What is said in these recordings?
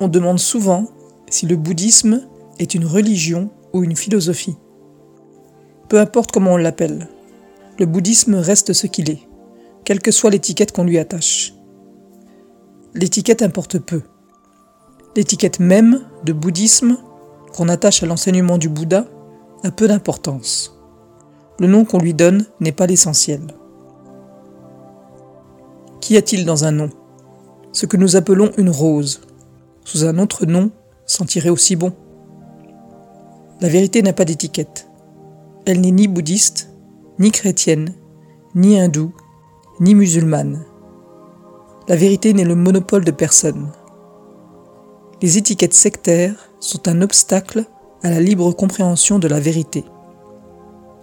On demande souvent si le bouddhisme est une religion ou une philosophie. Peu importe comment on l'appelle, le bouddhisme reste ce qu'il est, quelle que soit l'étiquette qu'on lui attache. L'étiquette importe peu. L'étiquette même de bouddhisme qu'on attache à l'enseignement du Bouddha a peu d'importance. Le nom qu'on lui donne n'est pas l'essentiel. Qu'y a-t-il dans un nom? Ce que nous appelons une rose. Sous un autre nom, sentirait aussi bon. La vérité n'a pas d'étiquette. Elle n'est ni bouddhiste, ni chrétienne, ni hindoue, ni musulmane. La vérité n'est le monopole de personne. Les étiquettes sectaires sont un obstacle à la libre compréhension de la vérité.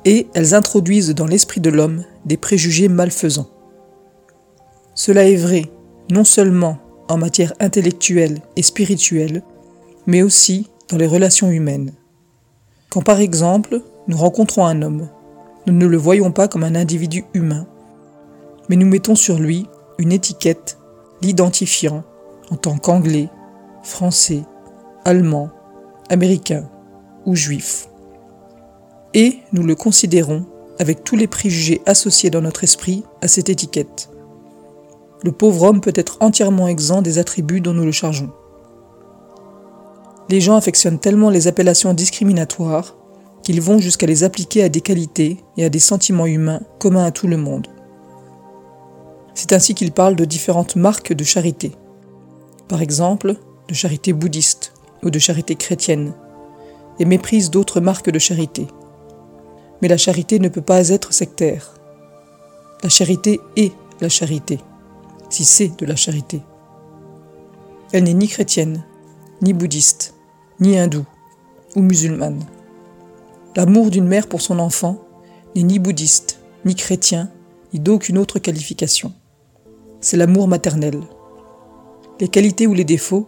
Et elles introduisent dans l'esprit de l'homme des préjugés malfaisants. Cela est vrai non seulement en matière intellectuelle et spirituelle, mais aussi dans les relations humaines. Quand par exemple nous rencontrons un homme, nous ne le voyons pas comme un individu humain, mais nous mettons sur lui une étiquette l'identifiant en tant qu'anglais, français, allemand, américain ou juif. Et nous le considérons avec tous les préjugés associés dans notre esprit à cette étiquette. Le pauvre homme peut être entièrement exempt des attributs dont nous le chargeons. Les gens affectionnent tellement les appellations discriminatoires qu'ils vont jusqu'à les appliquer à des qualités et à des sentiments humains communs à tout le monde. C'est ainsi qu'ils parlent de différentes marques de charité. Par exemple, de charité bouddhiste ou de charité chrétienne, et méprisent d'autres marques de charité. Mais la charité ne peut pas être sectaire. La charité est la charité, si c'est de la charité. Elle n'est ni chrétienne, ni bouddhiste, ni hindoue ou musulmane. L'amour d'une mère pour son enfant n'est ni bouddhiste, ni chrétien, ni d'aucune autre qualification. C'est l'amour maternel. Les qualités ou les défauts,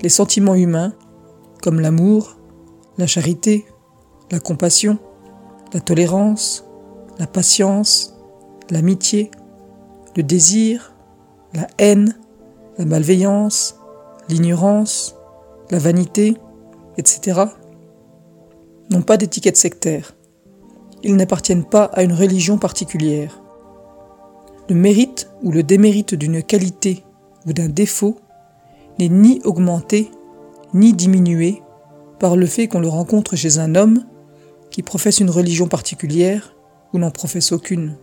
les sentiments humains, comme l'amour, la charité, la compassion, la tolérance, la patience, l'amitié, le désir, la haine, la malveillance, l'ignorance, la vanité, etc., n'ont pas d'étiquette sectaire. Ils n'appartiennent pas à une religion particulière. Le mérite ou le démérite d'une qualité ou d'un défaut n'est ni augmenté ni diminué par le fait qu'on le rencontre chez un homme qui professe une religion particulière ou n'en professe aucune.